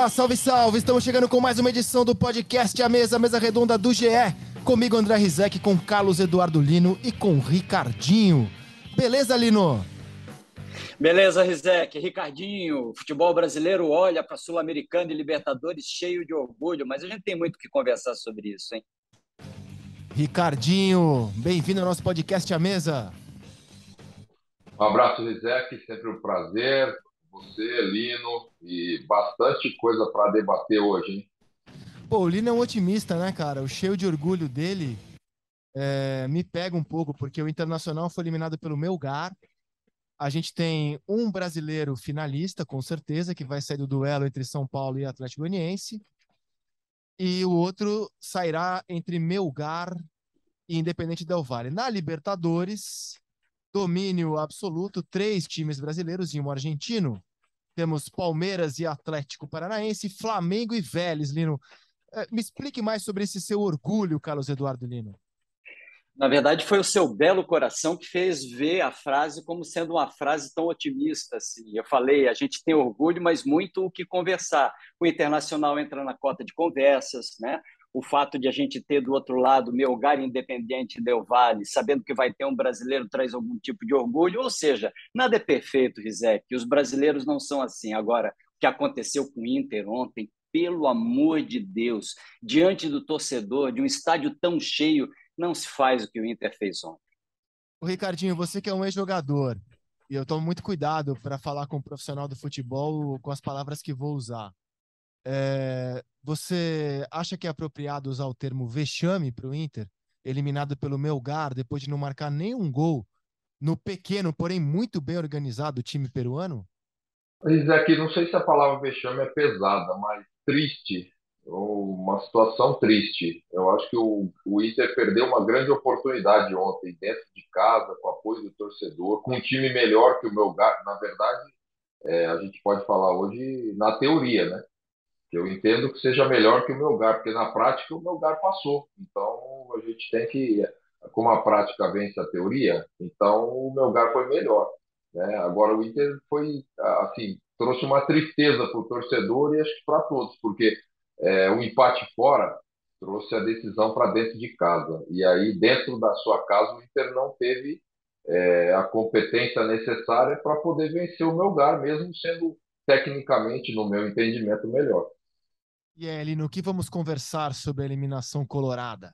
Olá, salve, salve! Estamos chegando com mais uma edição do podcast A Mesa, a mesa redonda do GE. Comigo, André Rizek, com Carlos Eduardo Lino e com Ricardinho. Beleza, Lino? Beleza, Rizek. Ricardinho, futebol brasileiro olha para Sul-Americano e Libertadores cheio de orgulho, mas a gente tem muito que conversar sobre isso, hein? Ricardinho, bem-vindo ao nosso podcast A Mesa. Um abraço, Rizek, sempre um prazer você, Lino, e bastante coisa para debater hoje, hein? Pô, o Lino é um otimista, né, cara? O cheio de orgulho dele é, me pega um pouco, porque o Internacional foi eliminado pelo Melgar. A gente tem um brasileiro finalista, com certeza, que vai sair do duelo entre São Paulo e Atlético Goianiense. E o outro sairá entre Melgar e Independente Del Valle. Na Libertadores, domínio absoluto, três times brasileiros e um argentino. Temos Palmeiras e Atlético Paranaense, Flamengo e Vélez, Lino. Eh, me explique mais sobre esse seu orgulho, Carlos Eduardo Lino. Na verdade, foi o seu belo coração que fez ver a frase como sendo uma frase tão otimista. Assim. Eu falei, a gente tem orgulho, mas muito o que conversar. O Internacional entra na cota de conversas, né? O fato de a gente ter do outro lado Melgar Independente Del Vale, sabendo que vai ter um brasileiro, traz algum tipo de orgulho. Ou seja, nada é perfeito, Rizek. Os brasileiros não são assim. Agora, o que aconteceu com o Inter ontem, pelo amor de Deus, diante do torcedor, de um estádio tão cheio, não se faz o que o Inter fez ontem. O Ricardinho, você que é um ex-jogador, e eu tomo muito cuidado para falar com um profissional do futebol com as palavras que vou usar. É, você acha que é apropriado usar o termo vexame para o Inter, eliminado pelo Melgar depois de não marcar nenhum gol no pequeno, porém muito bem organizado time peruano? Isaac, não sei se a palavra vexame é pesada, mas triste, uma situação triste. Eu acho que o, o Inter perdeu uma grande oportunidade ontem, dentro de casa, com apoio do torcedor, com um time melhor que o Melgar. Na verdade, é, a gente pode falar hoje na teoria, né? Eu entendo que seja melhor que o Melgar, porque na prática o Melgar passou. Então a gente tem que, como a prática vence a teoria, então o Melgar foi melhor. Né? Agora o Inter foi, assim, trouxe uma tristeza para o torcedor e acho que para todos, porque é, o empate fora trouxe a decisão para dentro de casa. E aí, dentro da sua casa, o Inter não teve é, a competência necessária para poder vencer o Melgar, mesmo sendo tecnicamente, no meu entendimento, melhor. E aí, no que vamos conversar sobre a eliminação colorada?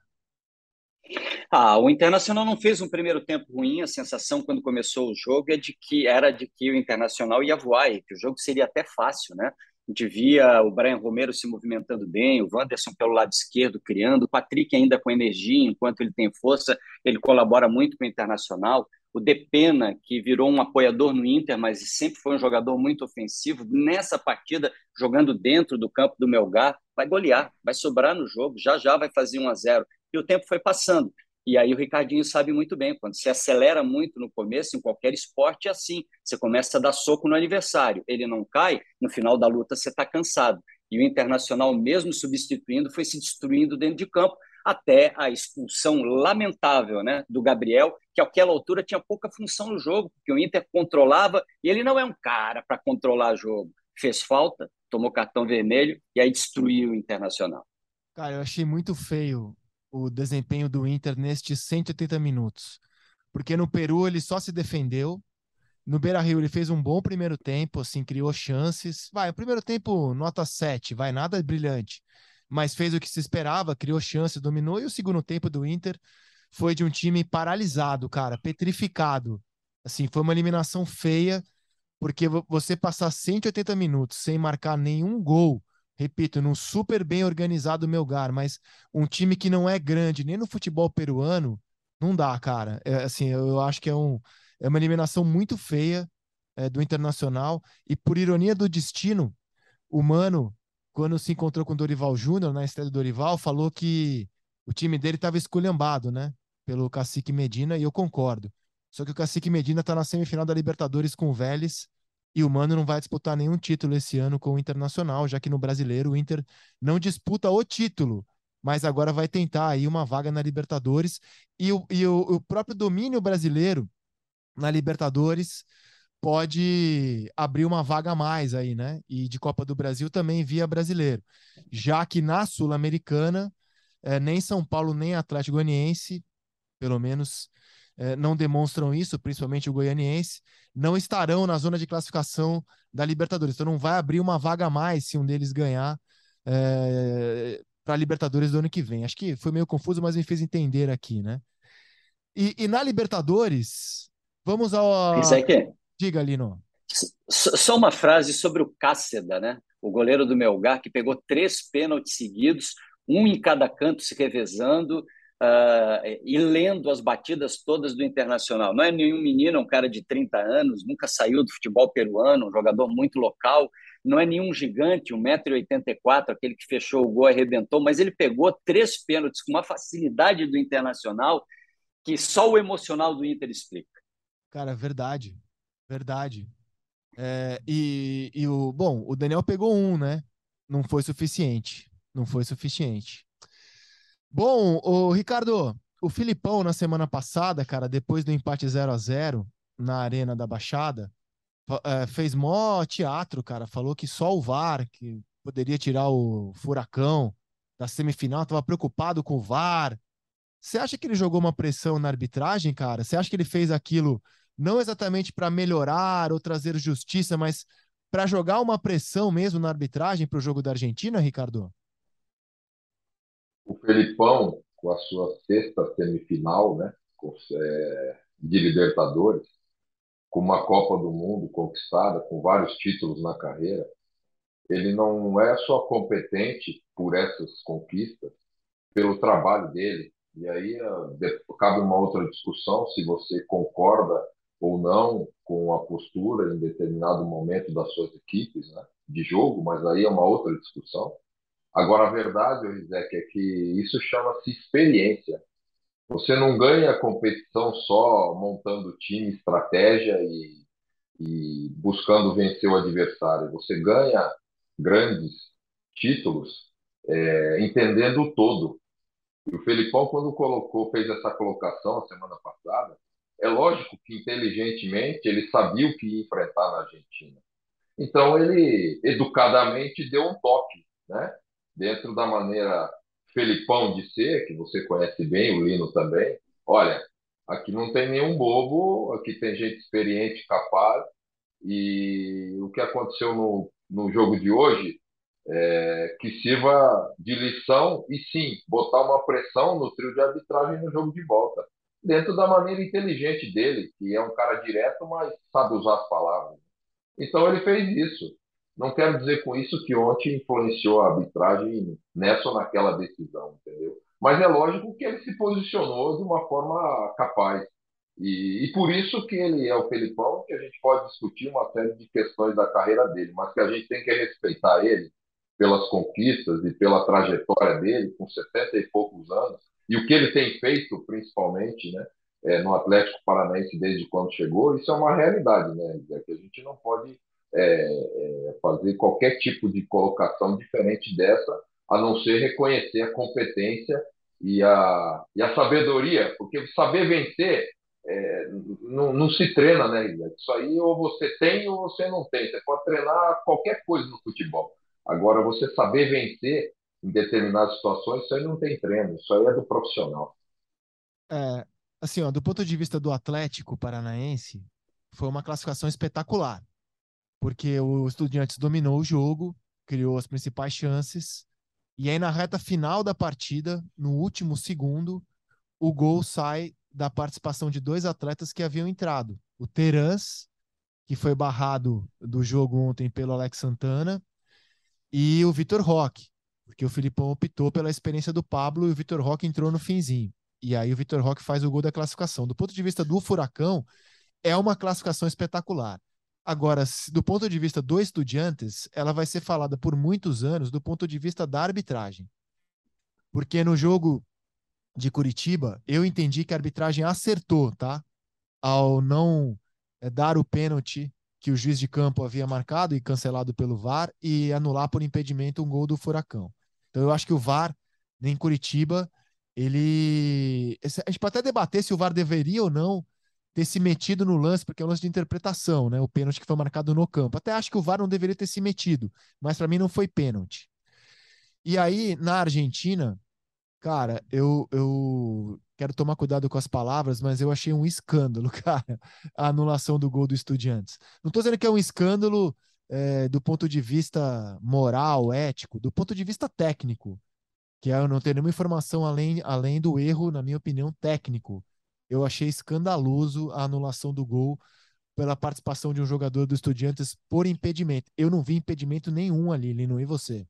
Ah, o Internacional não fez um primeiro tempo ruim. A sensação quando começou o jogo é de que era de que o Internacional ia voar e que o jogo seria até fácil, né? A gente via o Brian Romero se movimentando bem, o Wanderson pelo lado esquerdo criando, o Patrick ainda com energia, enquanto ele tem força, ele colabora muito com o Internacional o Depena, que virou um apoiador no Inter, mas sempre foi um jogador muito ofensivo, nessa partida, jogando dentro do campo do Melgar, vai golear, vai sobrar no jogo, já já vai fazer 1 a 0 E o tempo foi passando. E aí o Ricardinho sabe muito bem, quando se acelera muito no começo, em qualquer esporte é assim. Você começa a dar soco no adversário, ele não cai, no final da luta você está cansado. E o Internacional, mesmo substituindo, foi se destruindo dentro de campo, até a expulsão lamentável né, do Gabriel, que àquela altura tinha pouca função no jogo, porque o Inter controlava e ele não é um cara para controlar jogo. Fez falta, tomou cartão vermelho e aí destruiu o Internacional. Cara, eu achei muito feio o desempenho do Inter nestes 180 minutos. Porque no Peru ele só se defendeu. No Beira Rio ele fez um bom primeiro tempo, assim, criou chances. Vai, o primeiro tempo, nota 7, vai, nada brilhante mas fez o que se esperava, criou chance, dominou. E o segundo tempo do Inter foi de um time paralisado, cara, petrificado. Assim, foi uma eliminação feia, porque você passar 180 minutos sem marcar nenhum gol, repito, num super bem organizado Melgar, mas um time que não é grande nem no futebol peruano, não dá, cara. É, assim, eu acho que é, um, é uma eliminação muito feia é, do Internacional. E por ironia do destino, o Mano quando se encontrou com o Dorival Júnior, na estreia do Dorival, falou que o time dele estava esculhambado, né? Pelo Cacique Medina, e eu concordo. Só que o Cacique Medina está na semifinal da Libertadores com o Vélez, e o Mano não vai disputar nenhum título esse ano com o Internacional, já que no brasileiro o Inter não disputa o título, mas agora vai tentar aí uma vaga na Libertadores. E o, e o, o próprio domínio brasileiro na Libertadores pode abrir uma vaga a mais aí, né? E de Copa do Brasil também via brasileiro. Já que na Sul-Americana, é, nem São Paulo nem Atlético Goianiense, pelo menos é, não demonstram isso, principalmente o goianiense, não estarão na zona de classificação da Libertadores. Então não vai abrir uma vaga a mais se um deles ganhar é, para a Libertadores do ano que vem. Acho que foi meio confuso, mas me fez entender aqui, né? E, e na Libertadores, vamos ao. Isso aqui. Diga, Lino. Só uma frase sobre o Cáceda, né? O goleiro do Melgar, que pegou três pênaltis seguidos, um em cada canto se revezando uh, e lendo as batidas todas do Internacional. Não é nenhum menino, é um cara de 30 anos, nunca saiu do futebol peruano, um jogador muito local, não é nenhum gigante, 1,84m, aquele que fechou o gol arrebentou, mas ele pegou três pênaltis com uma facilidade do Internacional que só o emocional do Inter explica. Cara, verdade. Verdade. É, e, e o bom, o Daniel pegou um, né? Não foi suficiente. Não foi suficiente. Bom, o Ricardo, o Filipão na semana passada, cara, depois do empate 0 a 0 na Arena da Baixada, é, fez mó teatro, cara. Falou que só o VAR que poderia tirar o Furacão da semifinal, tava preocupado com o VAR. Você acha que ele jogou uma pressão na arbitragem, cara? Você acha que ele fez aquilo não exatamente para melhorar ou trazer justiça, mas para jogar uma pressão mesmo na arbitragem para o jogo da Argentina, Ricardo? O Felipão, com a sua sexta semifinal né, é, de Libertadores, com uma Copa do Mundo conquistada, com vários títulos na carreira, ele não é só competente por essas conquistas, pelo trabalho dele. E aí cabe uma outra discussão se você concorda ou não com a postura em determinado momento das suas equipes né, de jogo, mas aí é uma outra discussão. Agora, a verdade, Rizek, é que isso chama-se experiência. Você não ganha a competição só montando time, estratégia e, e buscando vencer o adversário. Você ganha grandes títulos é, entendendo o todo. E o Felipão, quando colocou, fez essa colocação a semana passada, é lógico que inteligentemente ele sabia o que ia enfrentar na Argentina. Então ele educadamente deu um toque, né? Dentro da maneira Felipão de ser, que você conhece bem, o Lino também. Olha, aqui não tem nenhum bobo, aqui tem gente experiente, capaz. E o que aconteceu no, no jogo de hoje é, que sirva de lição e sim botar uma pressão no trio de arbitragem no jogo de volta dentro da maneira inteligente dele, que é um cara direto, mas sabe usar as palavras. Então ele fez isso. Não quero dizer com isso que ontem influenciou a arbitragem nessa ou naquela decisão, entendeu? Mas é lógico que ele se posicionou de uma forma capaz. E, e, por isso que ele é o Felipão, que a gente pode discutir uma série de questões da carreira dele, mas que a gente tem que respeitar ele pelas conquistas e pela trajetória dele, com 70 e poucos anos, e o que ele tem feito, principalmente, né, é, no Atlético Paranaense desde quando chegou, isso é uma realidade, né? É que a gente não pode é, é, fazer qualquer tipo de colocação diferente dessa, a não ser reconhecer a competência e a, e a sabedoria, porque saber vencer é, não, não, se treina, né, Isso aí ou você tem ou você não tem. Você pode treinar qualquer coisa no futebol. Agora, você saber vencer em determinadas situações, isso aí não tem treino, isso aí é do profissional. É, assim, ó, do ponto de vista do Atlético Paranaense, foi uma classificação espetacular, porque o Estudiantes dominou o jogo, criou as principais chances, e aí na reta final da partida, no último segundo, o gol sai da participação de dois atletas que haviam entrado. O Terans, que foi barrado do jogo ontem pelo Alex Santana, e o Vitor Roque, porque o Filipão optou pela experiência do Pablo e o Vitor Roque entrou no finzinho. E aí o Vitor Roque faz o gol da classificação. Do ponto de vista do Furacão, é uma classificação espetacular. Agora, do ponto de vista do Estudiantes, ela vai ser falada por muitos anos do ponto de vista da arbitragem. Porque no jogo de Curitiba, eu entendi que a arbitragem acertou, tá? Ao não é, dar o pênalti que o juiz de campo havia marcado e cancelado pelo VAR e anular por impedimento um gol do Furacão. Então eu acho que o VAR em Curitiba, ele a gente pode até debater se o VAR deveria ou não ter se metido no lance, porque é um lance de interpretação, né? O pênalti que foi marcado no campo. Até acho que o VAR não deveria ter se metido, mas para mim não foi pênalti. E aí, na Argentina, cara, eu, eu quero tomar cuidado com as palavras, mas eu achei um escândalo, cara, a anulação do gol do Estudiantes. Não estou dizendo que é um escândalo é, do ponto de vista moral, ético, do ponto de vista técnico, que eu não tenho nenhuma informação além, além do erro, na minha opinião, técnico. Eu achei escandaloso a anulação do gol pela participação de um jogador do Estudiantes por impedimento. Eu não vi impedimento nenhum ali, Lino, e você?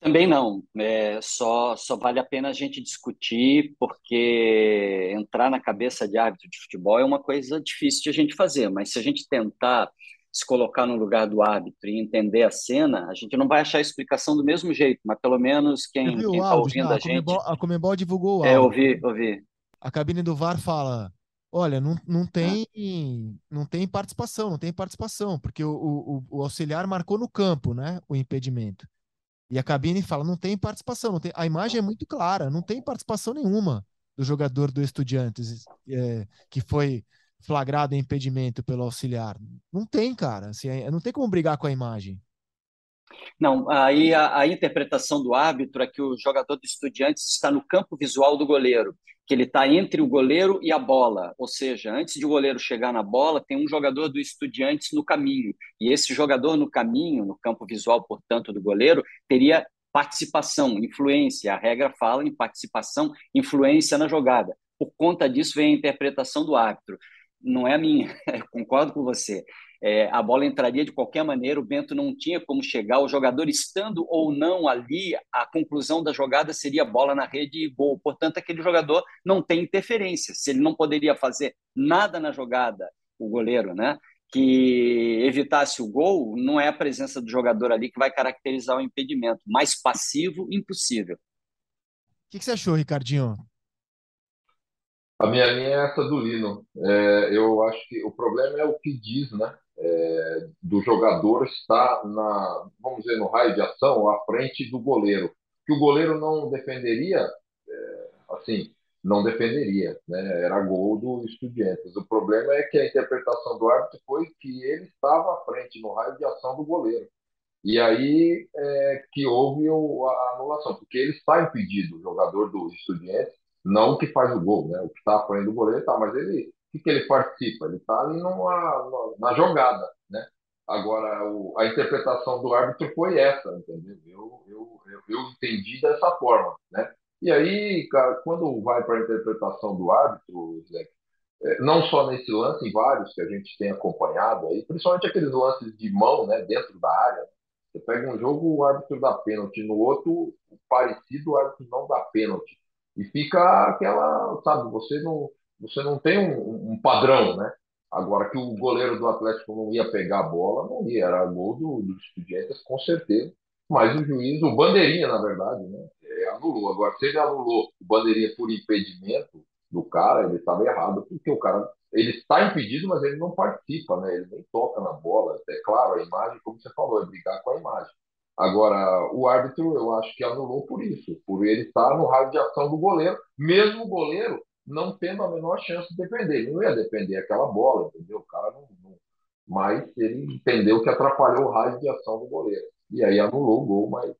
Também não. É, só, só vale a pena a gente discutir, porque entrar na cabeça de árbitro de futebol é uma coisa difícil de a gente fazer, mas se a gente tentar se colocar no lugar do árbitro e entender a cena, a gente não vai achar a explicação do mesmo jeito, mas pelo menos quem está ouvindo já, a, gente. A Comebol divulgou o áudio. É, ouvi, ouvi. A cabine do VAR fala: olha, não, não, tem, não tem participação, não tem participação, porque o, o, o auxiliar marcou no campo né, o impedimento. E a cabine fala: não tem participação, não tem... a imagem é muito clara, não tem participação nenhuma do jogador do Estudiantes é, que foi flagrado em impedimento pelo auxiliar. Não tem, cara. Assim, é, não tem como brigar com a imagem. Não, aí a, a, interpretação do árbitro é que o jogador do Estudiantes está no campo visual do goleiro, que ele está entre o goleiro e a bola, ou seja, antes de o goleiro chegar na bola, tem um jogador do Estudiantes no caminho, e esse jogador no caminho, no campo visual, portanto, do goleiro, teria participação, influência. A regra fala em participação, influência na jogada. Por conta disso vem a interpretação do árbitro. Não é a minha, concordo com você é, a bola entraria de qualquer maneira, o Bento não tinha como chegar, o jogador estando ou não ali, a conclusão da jogada seria bola na rede e gol. Portanto, aquele jogador não tem interferência. Se ele não poderia fazer nada na jogada, o goleiro, né? Que evitasse o gol, não é a presença do jogador ali que vai caracterizar o impedimento. Mais passivo, impossível. O que, que você achou, Ricardinho? A minha linha é essa do Lino. É, eu acho que o problema é o que diz, né? é, do jogador estar na, vamos dizer, no raio de ação, à frente do goleiro. Que o goleiro não defenderia, é, assim, não defenderia, né? Era gol do Estudiantes. O problema é que a interpretação do árbitro foi que ele estava à frente, no raio de ação do goleiro. E aí é, que houve a anulação, porque ele está impedido, o jogador do Estudiantes, não o que faz o gol, né? O que está à frente do goleiro está, mas ele que, que ele participa? Ele está ali numa, na jogada, né? Agora, o, a interpretação do árbitro foi essa, entendeu? Eu, eu, eu, eu entendi dessa forma, né? E aí, cara, quando vai para a interpretação do árbitro, Zé, é, não só nesse lance, em vários que a gente tem acompanhado aí, principalmente aqueles lances de mão, né, dentro da área. Você pega um jogo, o árbitro dá pênalti, no outro, parecido, o árbitro não dá pênalti. E fica aquela, sabe, você não você não tem um, um, padrão, né? Agora que o goleiro do Atlético não ia pegar a bola, não ia, era gol do, dos Estudiantes, com certeza. Mas o juiz, o Bandeirinha, na verdade, né, anulou. Agora, se ele anulou o Bandeirinha por impedimento do cara, ele estava errado, porque o cara ele está impedido, mas ele não participa, né? Ele nem toca na bola. É claro, a imagem, como você falou, é brigar com a imagem. Agora, o árbitro, eu acho que anulou por isso, por ele estar no raio de ação do goleiro, mesmo o goleiro não tendo a menor chance de defender. Ele não ia defender aquela bola, entendeu? O cara não, não... Mas ele entendeu que atrapalhou o raio de ação do goleiro. E aí anulou o gol, mas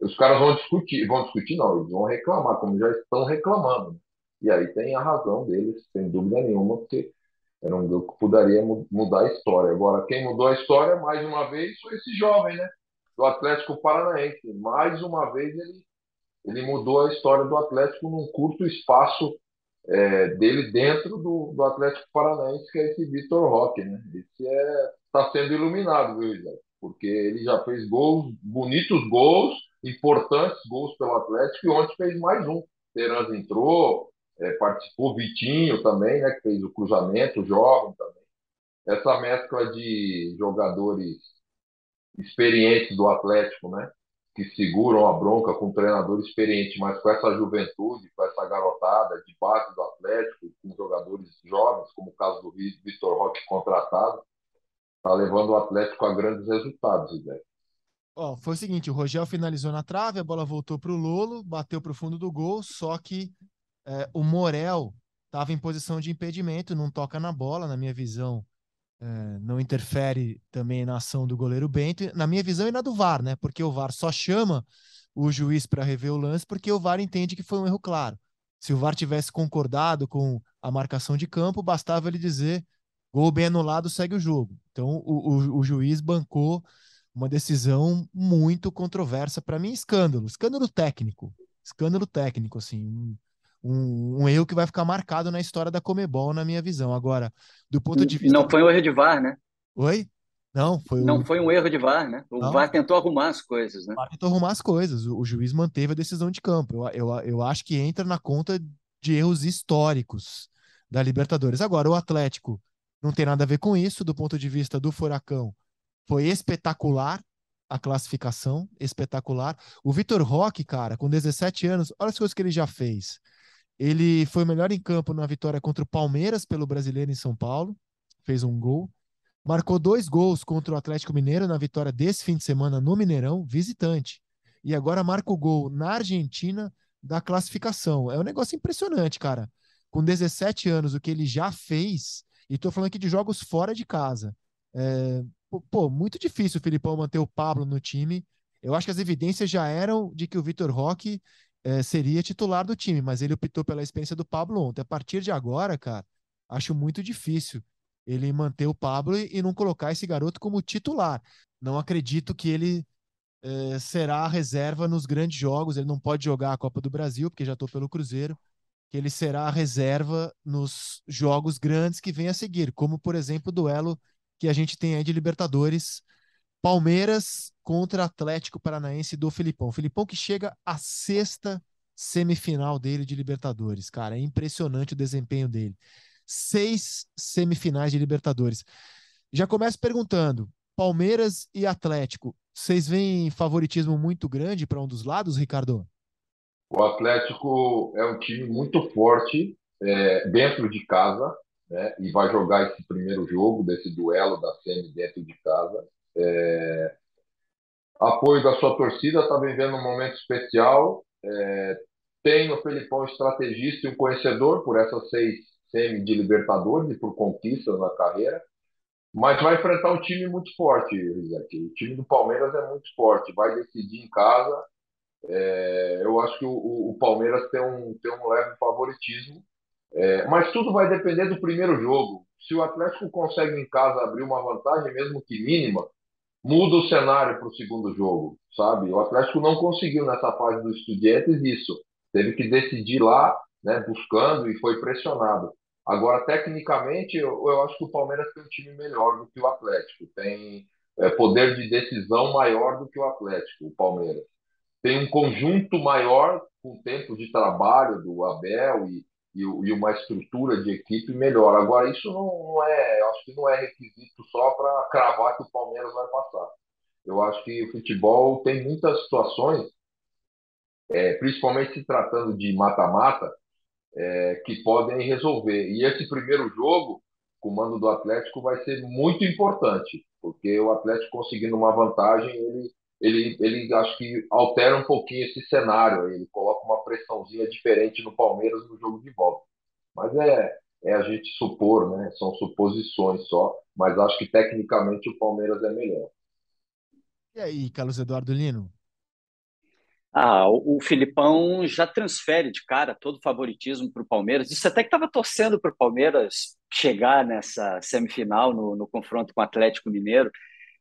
os caras vão discutir, vão discutir não, eles vão reclamar, como já estão reclamando. E aí tem a razão deles, sem dúvida nenhuma, porque era um gol que poderia mudar a história. Agora, quem mudou a história, mais uma vez, foi esse jovem, né? Do Atlético Paranaense. Mais uma vez, ele, ele mudou a história do Atlético num curto espaço é, dele dentro do, do, Atlético Paranaense, que é esse Vitor Roque. Né? Esse está é, tá sendo iluminado, viu? Porque ele já fez gols, bonitos gols, importantes gols pelo Atlético, e ontem fez mais um. Terans entrou, é, participou Vitinho também, né, que fez o cruzamento, o jovem também. essa mescla de jogadores experientes do Atlético, né? Que seguram a bronca com um treinador experiente, mas com essa juventude, com essa garotada de base do Atlético, com jogadores jovens, como o caso do Vitor Roque contratado, tá levando o Atlético a grandes resultados, ideia. Ó, foi o seguinte, o Rogel finalizou na trave, a bola voltou para o Lolo, bateu para o fundo do gol, só que é, o Morel estava em posição de impedimento, não toca na bola, na minha visão, é, não interfere também na ação do goleiro Bento, na minha visão e na do VAR, né? Porque o VAR só chama o juiz para rever o lance porque o VAR entende que foi um erro claro. Se o VAR tivesse concordado com a marcação de campo, bastava ele dizer gol bem anulado, segue o jogo. Então o, o, o juiz bancou uma decisão muito controversa, para mim, escândalo, escândalo técnico, escândalo técnico, assim, um, um, erro que vai ficar marcado na história da Comebol, na minha visão. Agora, do ponto de vista. Não foi um erro de VAR, né? Oi? Não, foi Não foi um erro de VAR, né? O Não. VAR tentou arrumar as coisas, né? O VAR tentou arrumar as coisas. O, o juiz manteve a decisão de campo. Eu, eu, eu acho que entra na conta de erros históricos da Libertadores. Agora, o Atlético não tem nada a ver com isso, do ponto de vista do Furacão. Foi espetacular a classificação, espetacular. O Vitor Roque, cara, com 17 anos, olha as coisas que ele já fez. Ele foi melhor em campo na vitória contra o Palmeiras pelo Brasileiro em São Paulo, fez um gol. Marcou dois gols contra o Atlético Mineiro na vitória desse fim de semana no Mineirão, visitante. E agora marca o gol na Argentina da classificação. É um negócio impressionante, cara. Com 17 anos, o que ele já fez, e estou falando aqui de jogos fora de casa. É, pô, muito difícil o Filipão manter o Pablo no time. Eu acho que as evidências já eram de que o Vitor Roque é, seria titular do time, mas ele optou pela experiência do Pablo ontem. A partir de agora, cara, acho muito difícil ele manter o Pablo e, não colocar esse garoto como titular. Não acredito que ele é, será a reserva nos grandes jogos. Ele não pode jogar a Copa do Brasil, porque já estou pelo Cruzeiro. Que ele será a reserva nos jogos grandes que vem a seguir, como por exemplo o duelo que a gente tem aí de Libertadores Palmeiras contra Atlético Paranaense do Filipão. Filipão que chega à sexta semifinal dele de Libertadores, cara. É impressionante o desempenho dele. Seis semifinais de Libertadores. Já começo perguntando: Palmeiras e Atlético, vocês veem favoritismo muito grande para um dos lados, Ricardo? O Atlético é um time muito forte é, dentro de casa, né? E vai jogar esse primeiro jogo desse duelo da semi dentro de casa. É, apoio da sua torcida, está vivendo um momento especial. É, tem o Felipão estrategista e um conhecedor por essas seis semi de Libertadores e por conquistas na carreira. Mas vai enfrentar um time muito forte. O time do Palmeiras é muito forte, vai decidir em casa. É, eu acho que o, o, Palmeiras tem um, tem um leve favoritismo, é, mas tudo vai depender do primeiro jogo. Se o Atlético consegue em casa abrir uma vantagem, mesmo que mínima, muda o cenário para o segundo jogo, sabe? O Atlético não conseguiu nessa fase dos estudiantes isso. Teve que decidir lá, né, buscando e foi pressionado. Agora, tecnicamente, eu, eu acho que o Palmeiras tem um time melhor do que o Atlético. Tem é, poder de decisão maior do que o Atlético, o Palmeiras. Tem um conjunto maior com tempo de trabalho do Abel e, e, e, uma estrutura de equipe melhor. Agora, isso não, não é, acho que não é requisito só para cravar que o Palmeiras vai passar. Eu acho que o futebol tem muitas situações, é, principalmente se tratando de mata-mata, é, que podem resolver. E esse primeiro jogo, com o mando do Atlético, vai ser muito importante, porque o Atlético conseguindo uma vantagem, ele ele, ele acho que altera um pouquinho esse cenário, ele coloca pressãozinha diferente no Palmeiras no jogo de volta. Mas é, é a gente supor, né? São suposições só, mas acho que tecnicamente o Palmeiras é melhor. E aí, Carlos Eduardo Lino? Ah, o, o Filipão já transfere de cara todo o favoritismo para o Palmeiras. Isso até que estava torcendo para o Palmeiras chegar nessa semifinal no, no confronto com o Atlético Mineiro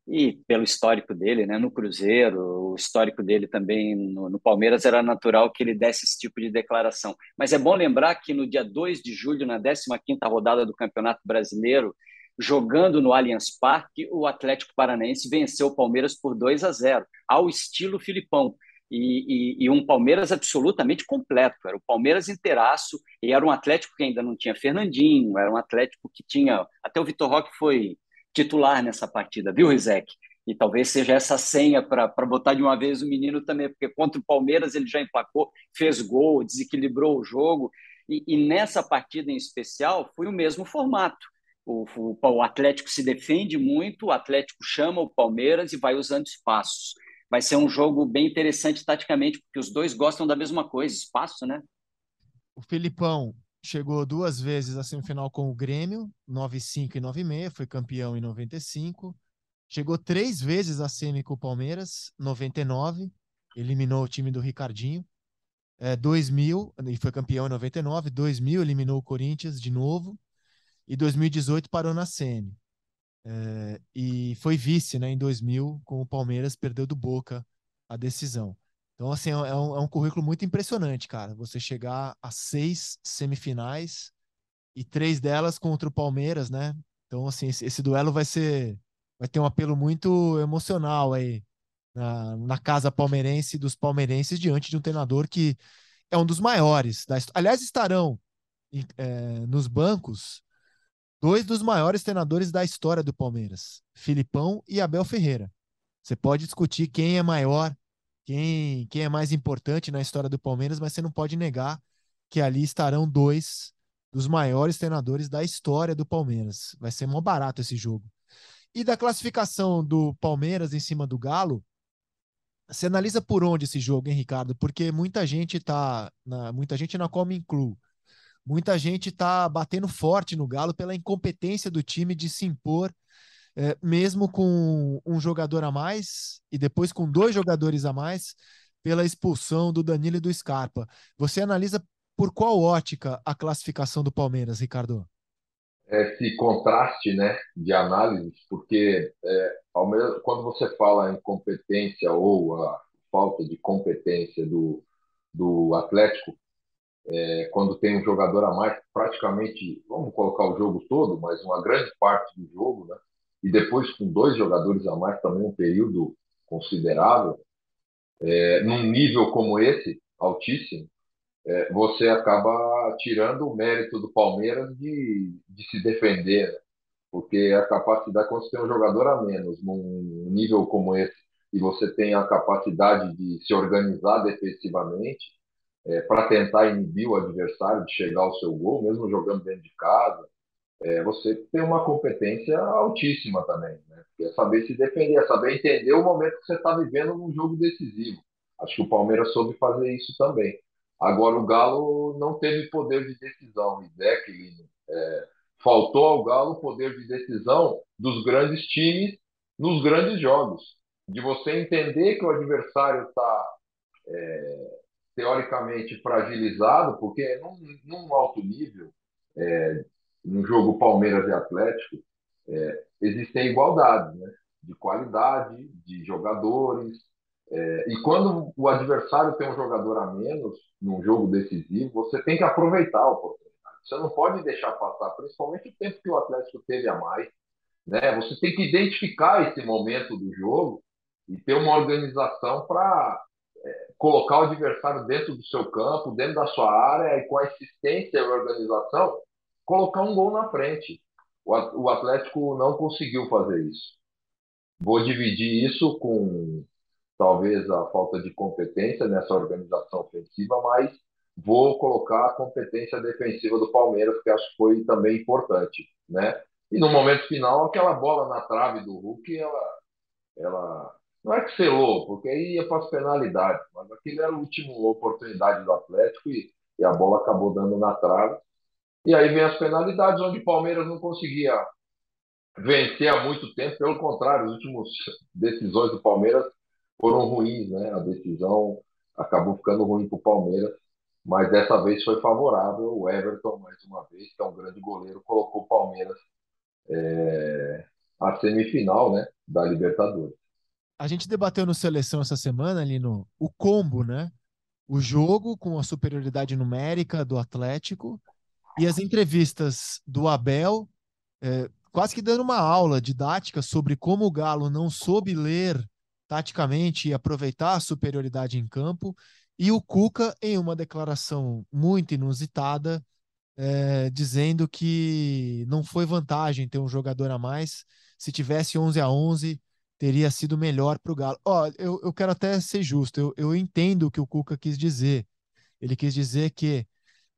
e pelo histórico dele, né, no Cruzeiro, o histórico dele também no, no, Palmeiras, era natural que ele desse esse tipo de declaração. Mas é bom lembrar que no dia 2 de julho, na 15ª rodada do Campeonato Brasileiro, jogando no Allianz Parque, o Atlético Paranaense venceu o Palmeiras por 2 a 0, ao estilo Filipão. e, e, e, um Palmeiras absolutamente completo. Era o Palmeiras inteiraço, e era um Atlético que ainda não tinha Fernandinho, era um Atlético que tinha. Até o Vitor Roque foi titular nessa partida, viu, Rizek? E talvez seja essa senha para botar de uma vez o menino também, porque contra o Palmeiras ele já empacou, fez gol, desequilibrou o jogo. E, e nessa partida em especial foi o mesmo formato. O, o, o Atlético se defende muito, o Atlético chama o Palmeiras e vai usando espaços vai ser um jogo bem interessante taticamente, porque os dois gostam da mesma coisa, espaço, né? O Filipão chegou duas vezes à semifinal com o Grêmio, 9-5 e 9-6, foi campeão em 95. Chegou três vezes à semi com o Palmeiras, 99, eliminou o time do Ricardinho. É, 2000, e foi campeão em 99, 2000 eliminou o Corinthians de novo, e 2018 parou na semi. É, e foi vice né, em 2000 com o Palmeiras, perdeu do Boca a decisão. Então, assim, é, é um, é um currículo muito impressionante, cara. Você chegar a seis semifinais e três delas contra o Palmeiras, né? Então, assim, esse, esse duelo vai ser. Vai ter um apelo muito emocional aí na, na casa palmeirense dos palmeirenses diante de um treinador que é um dos maiores da Aliás, estarão é, nos bancos dois dos maiores treinadores da história do Palmeiras, Filipão e Abel Ferreira. Você pode discutir quem é maior, quem, quem é mais importante na história do Palmeiras, mas você não pode negar que ali estarão dois dos maiores treinadores da história do Palmeiras. Vai ser mó barato esse jogo. E da classificação do Palmeiras em cima do Galo, você analisa por onde esse jogo, hein, Ricardo? Porque muita gente tá. Na, muita gente na come inclu muita gente está batendo forte no Galo pela incompetência do time de se impor, é, mesmo com um jogador a mais e depois com dois jogadores a mais, pela expulsão do Danilo e do Scarpa. Você analisa por qual ótica a classificação do Palmeiras, Ricardo? Esse contraste né, de análise, porque é, mesmo, quando você fala em competência ou a falta de competência do, do Atlético, é, quando tem um jogador a mais, praticamente, vamos colocar o jogo todo, mas uma grande parte do jogo, né? E depois com dois jogadores a mais também um período considerável, é, num nível como esse, altíssimo, é, você acaba tirando o mérito do Palmeiras de, de se defender, né? porque a capacidade, quando você tem um jogador a menos num nível como esse, e você tem a capacidade de se organizar defensivamente, é, para tentar inibir o adversário de chegar ao seu gol, mesmo jogando dentro de casa, é, você tem uma competência altíssima também. Né? É saber se defender, é saber entender o momento que você está vivendo num jogo decisivo. Acho que o Palmeiras soube fazer isso também. Agora, o Galo não teve poder de decisão. E Decklin, é, faltou ao Galo o poder de decisão dos grandes times nos grandes jogos. De você entender que o adversário está é, teoricamente fragilizado, porque num, num alto nível, é, no jogo Palmeiras e Atlético, é, existem igualdades né? de qualidade, de jogadores. É, e quando o adversário tem um jogador a menos num jogo decisivo, você tem que aproveitar a oportunidade. Você não pode deixar passar, principalmente o tempo que o Atlético teve a mais. Né? Você tem que identificar esse momento do jogo e ter uma organização para colocar o adversário dentro do seu campo, dentro da sua área e com a assistência e organização, colocar um gol na frente. O Atlético não conseguiu fazer isso. Vou dividir isso com talvez a falta de competência nessa organização ofensiva, mas vou colocar a competência defensiva do Palmeiras, que acho que foi também importante, né? E no momento final, aquela bola na trave do Hulk, ela, ela não é que selou, porque aí ia para as penalidades, mas aquilo era a última oportunidade do Atlético e, e a bola acabou dando na trave. E aí vem as penalidades, onde o Palmeiras não conseguia vencer há muito tempo, pelo contrário, as últimas decisões do Palmeiras foram ruins, né? A decisão acabou ficando ruim para o Palmeiras, mas dessa vez foi favorável. O Everton, mais uma vez, que é um grande goleiro, colocou o Palmeiras é, à semifinal né, da Libertadores a gente debateu no Seleção essa semana, ali no o combo, né? O jogo com a superioridade numérica do Atlético e as entrevistas do Abel, é, quase que dando uma aula didática sobre como o Galo não soube ler taticamente e aproveitar a superioridade em campo. E o Cuca, em uma declaração muito inusitada, é, dizendo que não foi vantagem ter um jogador a mais. Se tivesse 11 a 11, teria sido melhor para o Galo. Ó, eu, eu quero até ser justo, eu, eu entendo o que o Cuca quis dizer. Ele quis dizer que,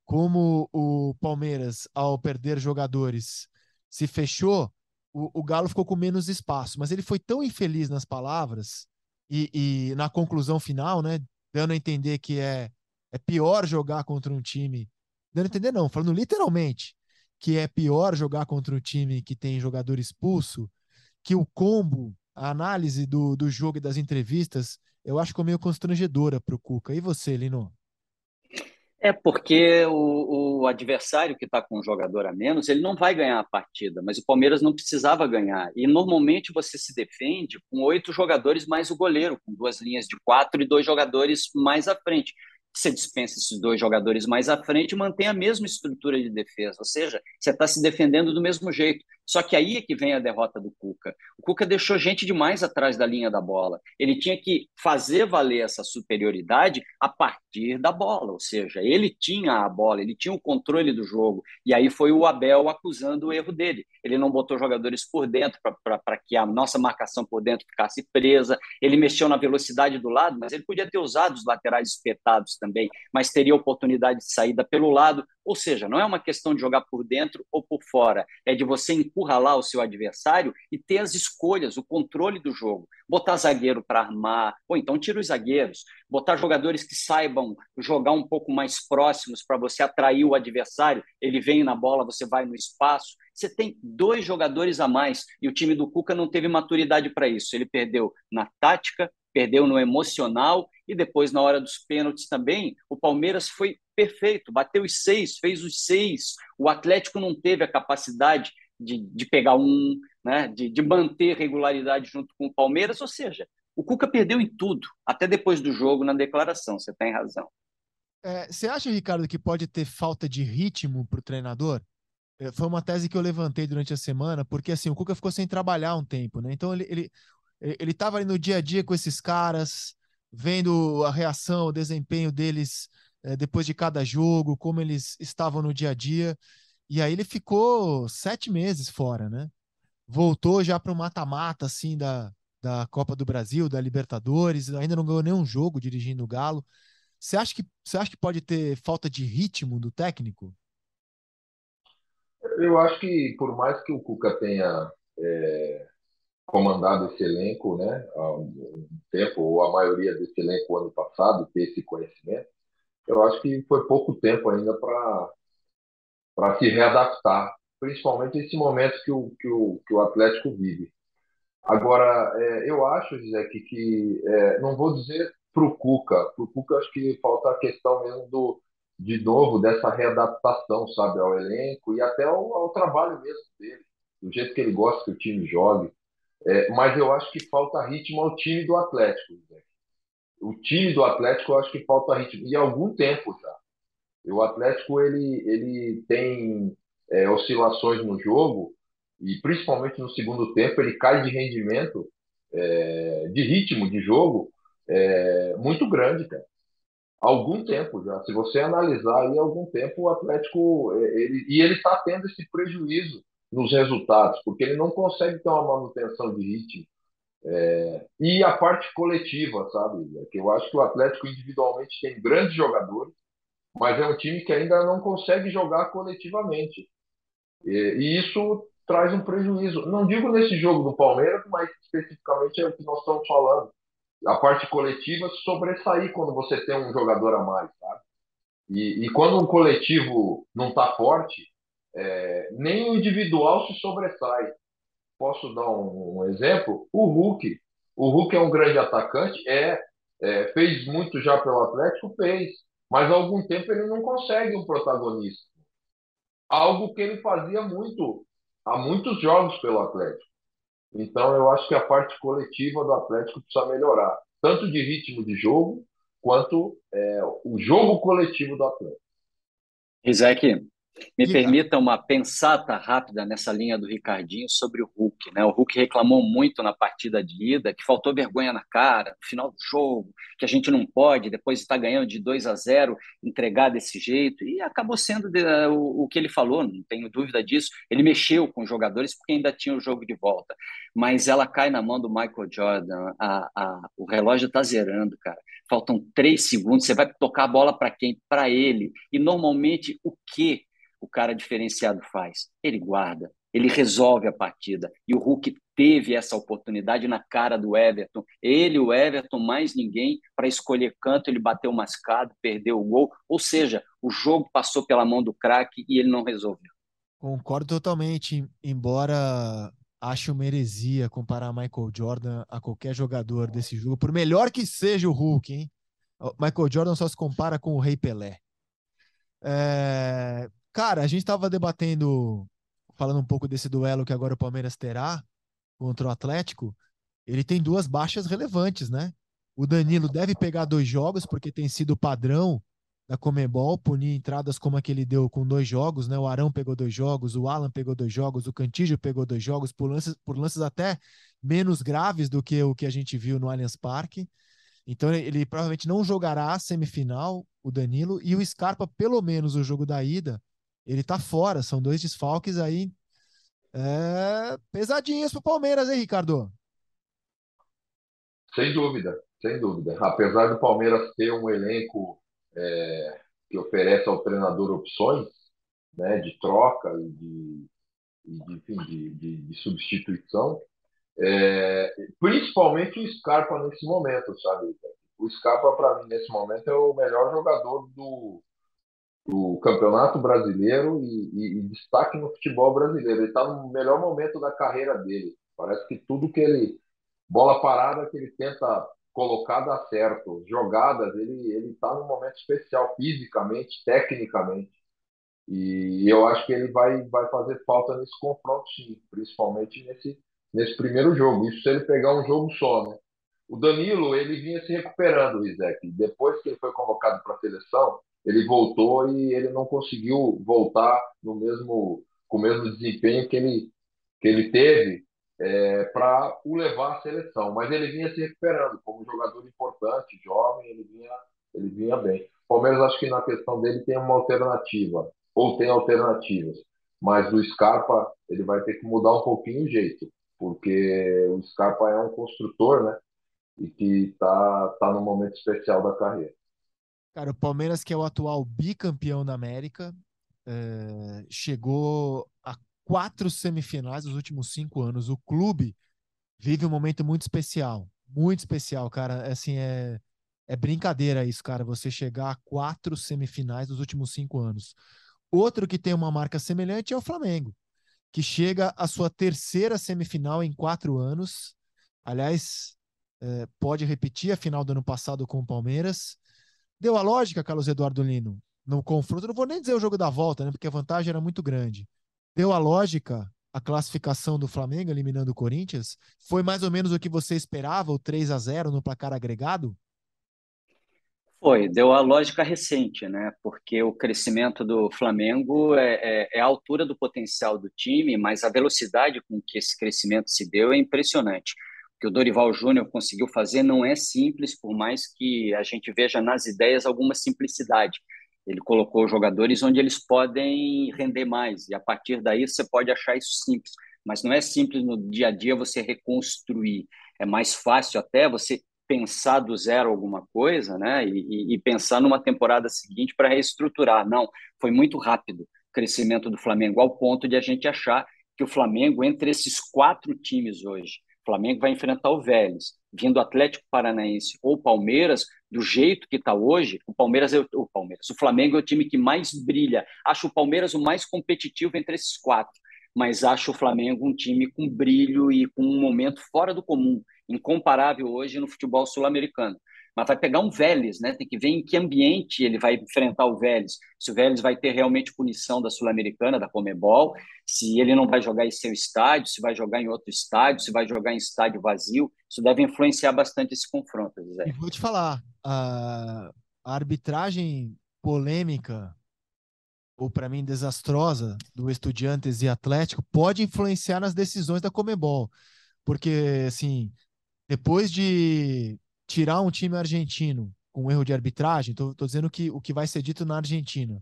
como o Palmeiras, ao perder jogadores, se fechou, o, o Galo ficou com menos espaço. Mas ele foi tão infeliz nas palavras e, e na conclusão final, né, dando a entender que é, é pior jogar contra um time. Dando a entender, não, falando literalmente, que é pior jogar contra um time que tem jogador expulso, que o combo a análise do, do jogo e das entrevistas, eu acho que é meio constrangedora para o Cuca. E você, Lino? É porque o, o adversário que está com um jogador a menos, ele não vai ganhar a partida, mas o Palmeiras não precisava ganhar. E normalmente você se defende com oito jogadores mais o goleiro, com duas linhas de quatro e dois jogadores mais à frente você dispensa esses dois jogadores mais à frente e mantém a mesma estrutura de defesa, ou seja, você está se defendendo do mesmo jeito. Só que aí é que vem a derrota do Cuca. O Cuca deixou gente demais atrás da linha da bola. Ele tinha que fazer valer essa superioridade a partir da bola, ou seja, ele tinha a bola, ele tinha o controle do jogo. E aí foi o Abel acusando o erro dele. Ele não botou jogadores por dentro para que a nossa marcação por dentro ficasse presa. Ele mexeu na velocidade do lado, mas ele podia ter usado os laterais espetados também, mas teria oportunidade de saída pelo lado. Ou seja, não é uma questão de jogar por dentro ou por fora, é de você encurralar o seu adversário e ter as escolhas, o controle do jogo. Botar zagueiro para armar, ou então tira os zagueiros, botar jogadores que saibam jogar um pouco mais próximos para você atrair o adversário, ele vem na bola, você vai no espaço. Você tem dois jogadores a mais e o time do Cuca não teve maturidade para isso. Ele perdeu na tática, perdeu no emocional e depois na hora dos pênaltis também, o Palmeiras foi perfeito, bateu os seis, fez os seis. O Atlético não teve a capacidade de, de pegar um, né, de, de manter regularidade junto com o Palmeiras, ou seja, o Cuca perdeu em tudo, até depois do jogo, na declaração, você tem razão. É, você acha, Ricardo, que pode ter falta de ritmo para o treinador? É, foi uma tese que eu levantei durante a semana, porque assim, o Cuca ficou sem trabalhar um tempo, né? Então ele, ele, ele estava ali no dia a dia com esses caras, vendo a reação, o desempenho deles é, depois de cada jogo, como eles estavam no dia a dia. E aí ele ficou sete meses fora, né? Voltou já para o mata-mata, assim, da, da Copa do Brasil, da Libertadores, ainda não ganhou nenhum jogo dirigindo o Galo. Você acha que, você acha que pode ter falta de ritmo do técnico? Eu acho que, por mais que o Cuca tenha é, comandado esse elenco né, há um tempo, ou a maioria desse elenco ano passado, ter esse conhecimento, eu acho que foi pouco tempo ainda para se readaptar, principalmente esse momento que o, que o, que o Atlético vive. Agora, é, eu acho, José, que, que é, não vou dizer para o Cuca, para o Cuca acho que falta a questão mesmo do, de novo, dessa readaptação, sabe, ao elenco e até ao, ao trabalho mesmo dele, do jeito que ele gosta que o time jogue. É, mas eu acho que falta ritmo ao time do Atlético. Né? O time do Atlético, eu acho que falta ritmo. E há algum tempo já. O Atlético ele, ele tem é, oscilações no jogo, e principalmente no segundo tempo, ele cai de rendimento, é, de ritmo de jogo, é, muito grande, cara. Há algum tempo já. Se você analisar aí, há algum tempo o Atlético. É, ele, e ele está tendo esse prejuízo nos resultados, porque ele não consegue ter uma manutenção de ritmo. É, e a parte coletiva, sabe? É que eu acho que o Atlético individualmente tem grandes jogadores, mas é um time que ainda não consegue jogar coletivamente. E, e isso traz um prejuízo. Não digo nesse jogo do Palmeiras, mas especificamente é o que nós estamos falando. A parte coletiva sobressair quando você tem um jogador a mais, sabe? E, e quando um coletivo não está forte, é, nem o individual se sobressai. Posso dar um, um, exemplo? O Hulk. O Hulk é um grande atacante, é, é, fez muito já pelo Atlético, fez, mas há algum tempo ele não consegue um protagonista. Algo que ele fazia muito há muitos jogos pelo Atlético. Então eu acho que a parte coletiva do Atlético precisa melhorar, tanto de ritmo de jogo quanto é, o jogo coletivo do Atlético. Isaac, Me Diga. permita uma pensata rápida nessa linha do Ricardinho sobre o Hulk. Né? O Hulk reclamou muito na partida de ida que faltou vergonha na cara, no final do jogo, que a gente não pode, depois está ganhando de 2 a 0, entregar desse jeito. E acabou sendo de, uh, o, o, que ele falou, não tenho dúvida disso. Ele mexeu com os jogadores porque ainda tinha o jogo de volta. Mas ela cai na mão do Michael Jordan. A, a, o relógio está zerando, cara. Faltam três segundos. Você vai tocar a bola para quem? Para ele. E normalmente o que o cara diferenciado faz? Ele guarda, ele resolve a partida. E o Hulk teve essa oportunidade na cara do Everton. Ele, o Everton, mais ninguém, para escolher canto, ele bateu mascado, perdeu o gol. Ou seja, o jogo passou pela mão do craque e ele não resolveu. Concordo totalmente, embora acho uma heresia comparar Michael Jordan a qualquer jogador desse jogo, por melhor que seja o Hulk, hein? Michael Jordan só se compara com o Rei Pelé. É... Cara, a gente estava debatendo, falando um pouco desse duelo que agora o Palmeiras terá contra o Atlético. Ele tem duas baixas relevantes, né? O Danilo deve pegar dois jogos, porque tem sido padrão da Comebol punir entradas como a que ele deu com dois jogos, né? O Arão pegou dois jogos, o Alan pegou dois jogos, o Cantígio pegou dois jogos, por lances, por lances até menos graves do que o que a gente viu no Allianz Parque. Então ele provavelmente não jogará a semifinal, o Danilo, e o Scarpa, pelo menos o jogo da ida, ele tá fora. São dois desfalques aí é, pesadinhos pro Palmeiras, hein, Ricardo? Sem dúvida, sem dúvida. Apesar do Palmeiras ter um elenco é, que oferece ao treinador opções né, de troca e de, de, enfim, de, de, de substituição, é, principalmente o Scarpa nesse momento, sabe? O Scarpa, para mim, nesse momento, é o melhor jogador do, do Campeonato Brasileiro e, e, e, destaque no futebol brasileiro. Ele está no melhor momento da carreira dele. Parece que tudo que ele. bola parada que ele tenta colocar dá certo. Jogadas, ele está num momento especial, fisicamente, tecnicamente. E eu acho que ele vai, vai fazer falta nesse confronto, sim, principalmente nesse, nesse primeiro jogo. Isso se ele pegar um jogo só, né? O Danilo, ele vinha se recuperando, Isaac. Depois que ele foi convocado para a seleção, ele voltou e ele não conseguiu voltar no mesmo, com o mesmo desempenho que ele, que ele teve é, para o levar à seleção. Mas ele vinha se recuperando como jogador importante, jovem, ele vinha, ele vinha bem. O Palmeiras, acho que na questão dele tem uma alternativa, ou tem alternativas. Mas o Scarpa, ele vai ter que mudar um pouquinho o jeito, porque o Scarpa é um construtor, né? E que está tá num momento especial da carreira. Cara, o Palmeiras, que é o atual bicampeão da América, é, chegou a quatro semifinais nos últimos cinco anos. O clube vive um momento muito especial, muito especial, cara. Assim, é, é brincadeira isso, cara, você chegar a quatro semifinais dos últimos cinco anos. Outro que tem uma marca semelhante é o Flamengo, que chega à sua terceira semifinal em quatro anos. Aliás, é, pode repetir a final do ano passado com o Palmeiras. Deu a lógica, Carlos Eduardo Lino, no confronto. Não vou nem dizer o jogo da volta, né? Porque a vantagem era muito grande. Deu a lógica a classificação do Flamengo eliminando o Corinthians? Foi mais ou menos o que você esperava, o 3 a 0 no placar agregado? Foi, deu a lógica recente, né? Porque o crescimento do Flamengo é, é, é, a altura do potencial do time, mas a velocidade com que esse crescimento se deu é impressionante que o Dorival Júnior conseguiu fazer não é simples, por mais que a gente veja nas ideias alguma simplicidade. Ele colocou jogadores onde eles podem render mais, e a partir daí você pode achar isso simples. Mas não é simples no dia a dia você reconstruir. É mais fácil até você pensar do zero alguma coisa, né? E, e pensar numa temporada seguinte para reestruturar. Não, foi muito rápido o crescimento do Flamengo, ao ponto de a gente achar que o Flamengo, entre esses quatro times hoje, Flamengo vai enfrentar o Vélez, vindo Atlético Paranaense ou Palmeiras, do jeito que está hoje, o Palmeiras é o, o, Palmeiras, o Flamengo é o time que mais brilha. Acho o Palmeiras o mais competitivo entre esses quatro, mas acho o Flamengo um time com brilho e com um momento fora do comum, incomparável hoje no futebol sul-americano mas vai pegar um Vélez, né? Tem que ver em que ambiente ele vai enfrentar o Vélez. Se o Vélez vai ter realmente punição da Sul-Americana, da Comebol, se ele não vai jogar em seu estádio, se vai jogar em outro estádio, se vai jogar em estádio vazio. Isso deve influenciar bastante esse confronto. E vou te falar, a, arbitragem polêmica ou para mim desastrosa, do Estudiantes e Atlético pode influenciar nas decisões da Comebol. Porque, assim, depois de tirar um time argentino com erro de arbitragem, estou dizendo que o que vai ser dito na Argentina,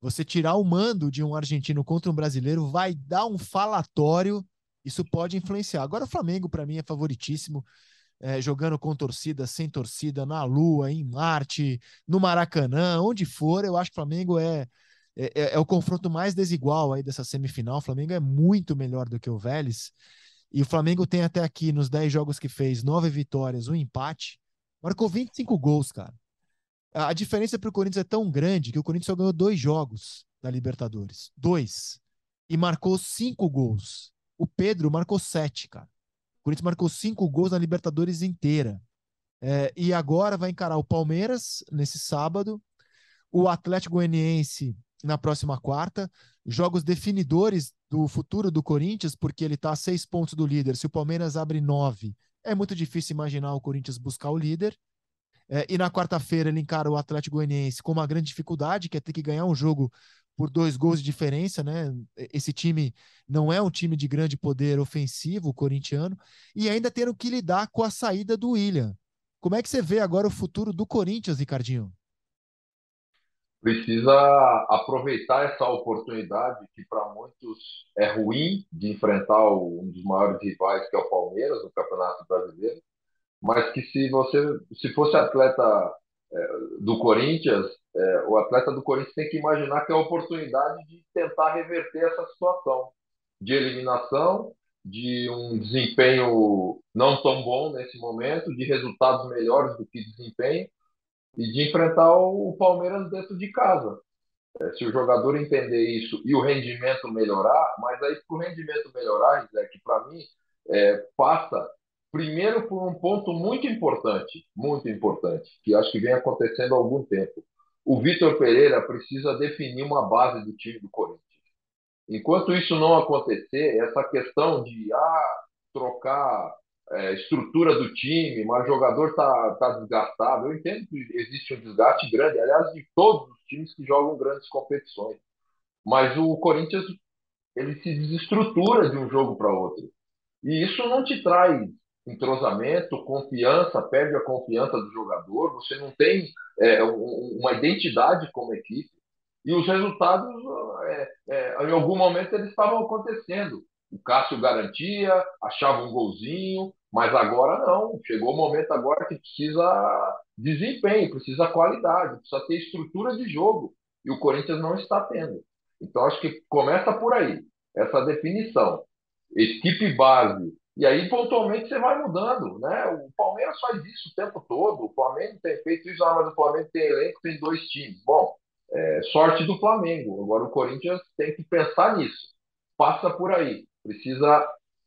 você tirar o mando de um argentino contra um brasileiro vai dar um falatório, isso pode influenciar. Agora, o Flamengo, para mim, é favoritíssimo. É, jogando com torcida, sem torcida, na Lua, em Marte, no Maracanã, onde for, eu acho que o Flamengo é, é, é, é o confronto mais desigual aí dessa semifinal. O Flamengo é muito melhor do que o Vélez. E o Flamengo tem até aqui, nos 10 jogos que fez, 9 vitórias, um empate. Marcou 25 gols, cara. A diferença para o Corinthians é tão grande que o Corinthians só ganhou dois jogos da Libertadores. Dois. E marcou cinco gols. O Pedro marcou sete, cara. O Corinthians marcou cinco gols na Libertadores inteira. É, e agora vai encarar o Palmeiras nesse sábado, o Atlético Goianiense na próxima quarta, jogos definidores do futuro do Corinthians, porque ele está a seis pontos do líder. Se o Palmeiras abre nove, é muito difícil imaginar o Corinthians buscar o líder. É, e na quarta-feira ele encara o Atlético Goianiense com uma grande dificuldade, que é ter que ganhar um jogo por dois gols de diferença, né? Esse time não é um time de grande poder ofensivo, o corintiano, e ainda tendo que lidar com a saída do William. Como é que você vê agora o futuro do Corinthians, Ricardinho? Precisa aproveitar essa oportunidade que para muitos é ruim de enfrentar um dos maiores rivais que é o Palmeiras no Campeonato Brasileiro mas que se você se fosse atleta é, do Corinthians, é, o atleta do Corinthians tem que imaginar que é a oportunidade de tentar reverter essa situação de eliminação, de um desempenho não tão bom nesse momento, de resultados melhores do que desempenho e de enfrentar o Palmeiras dentro de casa. É, se o jogador entender isso e o rendimento melhorar, mas aí para o rendimento melhorar, é que para mim é, passa Primeiro, por um ponto muito importante, muito importante, que acho que vem acontecendo há algum tempo. O Vitor Pereira precisa definir uma base do time do Corinthians. Enquanto isso não acontecer, essa questão de ah, trocar é, estrutura do time, mas o jogador está tá desgastado, eu entendo que existe um desgaste grande, aliás, de todos os times que jogam grandes competições. Mas o Corinthians ele se desestrutura de um jogo para outro. E isso não te traz entrosamento, confiança, perde a confiança do jogador, você não tem é, uma identidade como equipe. E os resultados, é, é, em algum momento, eles estavam acontecendo. O Cássio garantia, achava um golzinho, mas agora não. Chegou o momento agora que precisa desempenho, precisa qualidade, precisa ter estrutura de jogo. E o Corinthians não está tendo. Então, acho que começa por aí, essa definição. Equipe base e aí, pontualmente, você vai mudando, né? O Palmeiras faz isso o tempo todo. O Flamengo tem feito isso, ah, mas o Flamengo tem elenco, tem dois times. Bom, é, sorte do Flamengo. Agora o Corinthians tem que pensar nisso. Passa por aí. Precisa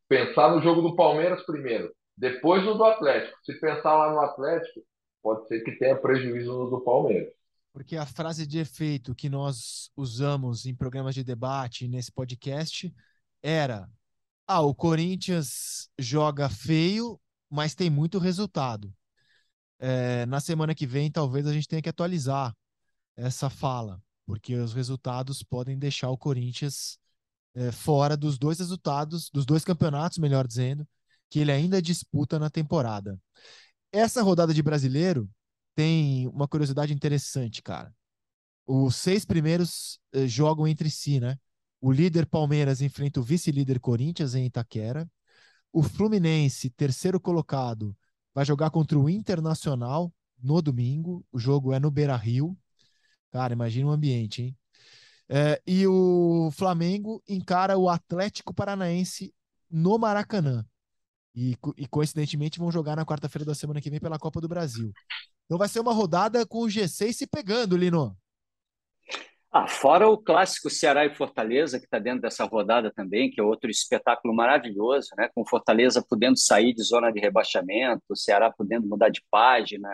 pensar no jogo do Palmeiras primeiro, depois no do Atlético. Se pensar lá no Atlético, pode ser que tenha prejuízo no do Palmeiras. Porque a frase de efeito que nós usamos em programas de debate nesse podcast era ah, o Corinthians joga feio, mas tem muito resultado. É, na semana que vem, talvez a gente tenha que atualizar essa fala, porque os resultados podem deixar o Corinthians é, fora dos dois resultados, dos dois campeonatos, melhor dizendo, que ele ainda disputa na temporada. Essa rodada de brasileiro tem uma curiosidade interessante, cara. Os seis primeiros eh, jogam entre si, né? O líder Palmeiras enfrenta o vice-líder Corinthians em Itaquera. O Fluminense, terceiro colocado, vai jogar contra o Internacional no domingo. O jogo é no Beira Rio. Cara, imagina o ambiente, hein? É, e o Flamengo encara o Atlético Paranaense no Maracanã. E, e coincidentemente vão jogar na quarta-feira da semana que vem pela Copa do Brasil. Então vai ser uma rodada com o G6 se pegando, Lino. Ah, fora o clássico Ceará e Fortaleza, que está dentro dessa rodada também, que é outro espetáculo maravilhoso, né? com Fortaleza podendo sair de zona de rebaixamento, o Ceará podendo mudar de página,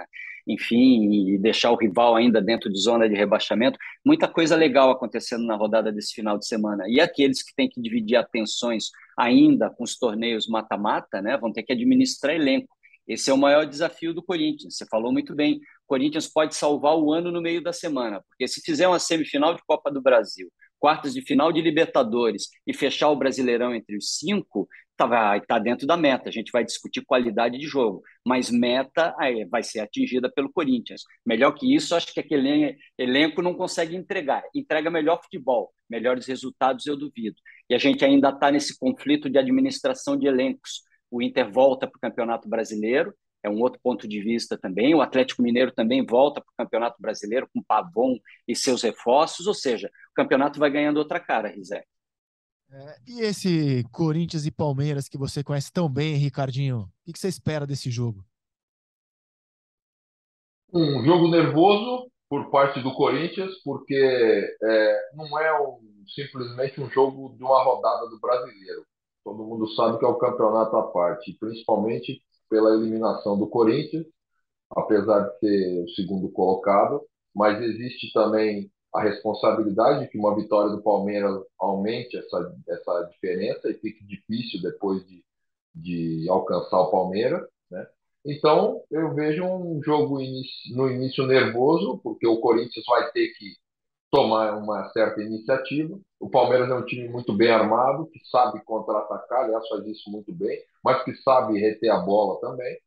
enfim, e deixar o rival ainda dentro de zona de rebaixamento. Muita coisa legal acontecendo na rodada desse final de semana. E aqueles que têm que dividir atenções ainda com os torneios mata-mata, né? vão ter que administrar elenco. Esse é o maior desafio do Corinthians. Você falou muito bem. Corinthians pode salvar o ano no meio da semana, porque se fizer uma semifinal de Copa do Brasil, quartas de final de Libertadores e fechar o Brasileirão entre os cinco, tá, estar tá dentro da meta. A gente vai discutir qualidade de jogo, mas meta vai ser atingida pelo Corinthians. Melhor que isso, acho que aquele elenco não consegue entregar. Entrega melhor futebol, melhores resultados, eu duvido. E a gente ainda está nesse conflito de administração de elencos. O Inter volta para o Campeonato Brasileiro, é um outro ponto de vista também. O Atlético Mineiro também volta para o Campeonato Brasileiro com Pavon e seus reforços, ou seja, o campeonato vai ganhando outra cara, Rizek. É, e esse Corinthians e Palmeiras que você conhece tão bem, Ricardinho, o que você espera desse jogo? Um jogo nervoso por parte do Corinthians, porque é, não é um, simplesmente um jogo de uma rodada do brasileiro. Todo mundo sabe que é o campeonato à parte, principalmente pela eliminação do Corinthians, apesar de ser o segundo colocado, mas existe também a responsabilidade de que uma vitória do Palmeiras aumente essa, essa diferença e fique difícil depois de, de alcançar o Palmeiras. Né? Então, eu vejo um jogo no início nervoso, porque o Corinthians vai ter que tomar uma certa iniciativa. O Palmeiras é um time muito bem armado, que sabe contra-atacar, aliás, faz isso muito bem, mas que sabe reter a bola também.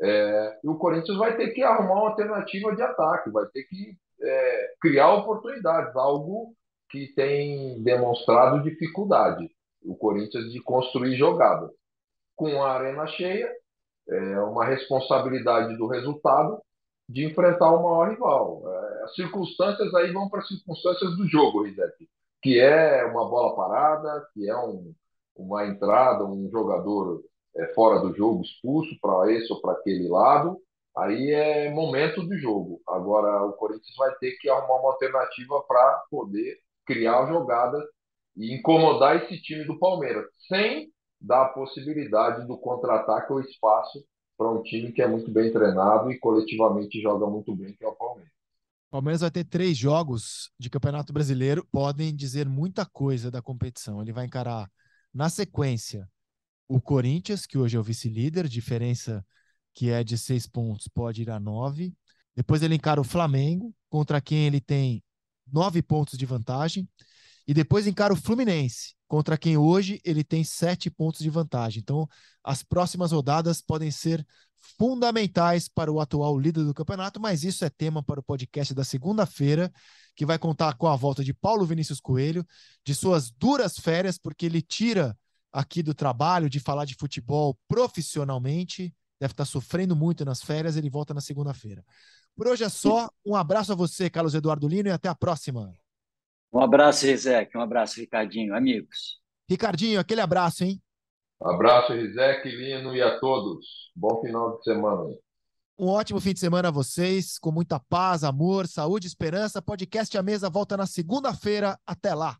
É, e o Corinthians vai ter que arrumar uma alternativa de ataque, vai ter que é, criar oportunidades, algo que tem demonstrado dificuldade o Corinthians de construir jogadas. Com a arena cheia, é uma responsabilidade do resultado de enfrentar o maior rival. As circunstâncias aí vão para as circunstâncias do jogo, Rizek, que é uma bola parada, que é um, uma entrada, um jogador é, fora do jogo expulso para esse ou para aquele lado, aí é momento do jogo. Agora o Corinthians vai ter que arrumar uma alternativa para poder criar jogadas e incomodar esse time do Palmeiras, sem dar a possibilidade do contra-ataque ou espaço para um time que é muito bem treinado e coletivamente joga muito bem, que é o Palmeiras. Palmeiras vai ter três jogos de Campeonato Brasileiro, podem dizer muita coisa da competição. Ele vai encarar na sequência o Corinthians, que hoje é o vice-líder, diferença que é de seis pontos, pode ir a nove. Depois ele encara o Flamengo, contra quem ele tem nove pontos de vantagem. E depois encara o Fluminense, contra quem hoje ele tem sete pontos de vantagem. Então, as próximas rodadas podem ser fundamentais para o atual líder do campeonato, mas isso é tema para o podcast da segunda-feira, que vai contar com a volta de Paulo Vinícius Coelho, de suas duras férias, porque ele tira aqui do trabalho de falar de futebol profissionalmente deve estar sofrendo muito nas férias, ele volta na segunda-feira. Por hoje é só. Um abraço a você, Carlos Eduardo Lino, e até a próxima. Um abraço, Rizek. Um abraço, Ricardinho. Amigos. Ricardinho, aquele abraço, hein? Abraço, Rizek, Lino e a todos. Bom final de semana. Um ótimo fim de semana a vocês, com muita paz, amor, saúde, esperança. Podcast A Mesa volta na segunda-feira. Até lá.